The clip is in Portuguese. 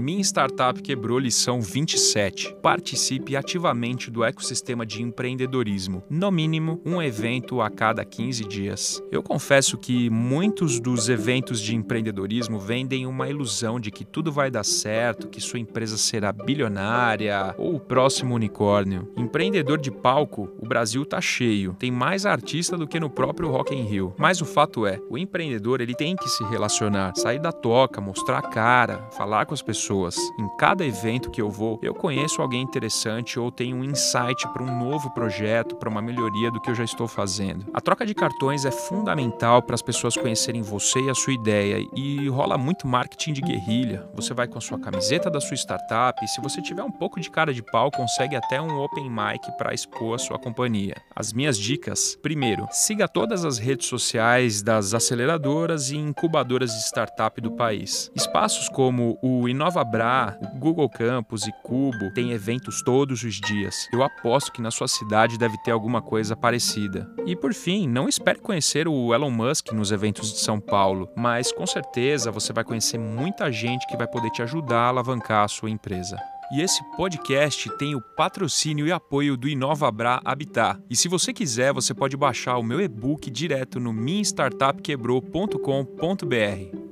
Minha Startup Quebrou lição 27. Participe ativamente do ecossistema de empreendedorismo. No mínimo, um evento a cada 15 dias. Eu confesso que muitos dos eventos de empreendedorismo vendem uma ilusão de que tudo vai dar certo, que sua empresa será bilionária ou o próximo unicórnio. Empreendedor de palco, o Brasil tá cheio. Tem mais artista do que no próprio Rock in Rio. Mas o fato é, o empreendedor ele tem que se relacionar, sair da toca, mostrar a cara, falar com as pessoas. Em cada evento que eu vou, eu conheço alguém interessante ou tenho um insight para um novo projeto, para uma melhoria do que eu já estou fazendo. A troca de cartões é fundamental para as pessoas conhecerem você e a sua ideia e rola muito marketing de guerrilha. Você vai com a sua camiseta da sua startup e se você tiver um pouco de cara de pau, consegue até um open mic para expor a sua companhia. As minhas dicas: primeiro, siga todas as redes sociais das aceleradoras e incubadoras de startup do país. Espaços como o InovaBra, o Google Campus e Cubo têm eventos todos os dias. Eu aposto que na sua cidade deve ter alguma coisa parecida. E por fim, não espere conhecer o Elon Musk nos eventos de São Paulo, mas com certeza você vai conhecer muita gente que vai poder te ajudar a alavancar a sua empresa. E esse podcast tem o patrocínio e apoio do InovaBra Habitat. E se você quiser, você pode baixar o meu e-book direto no minstartupquebrou.com.br.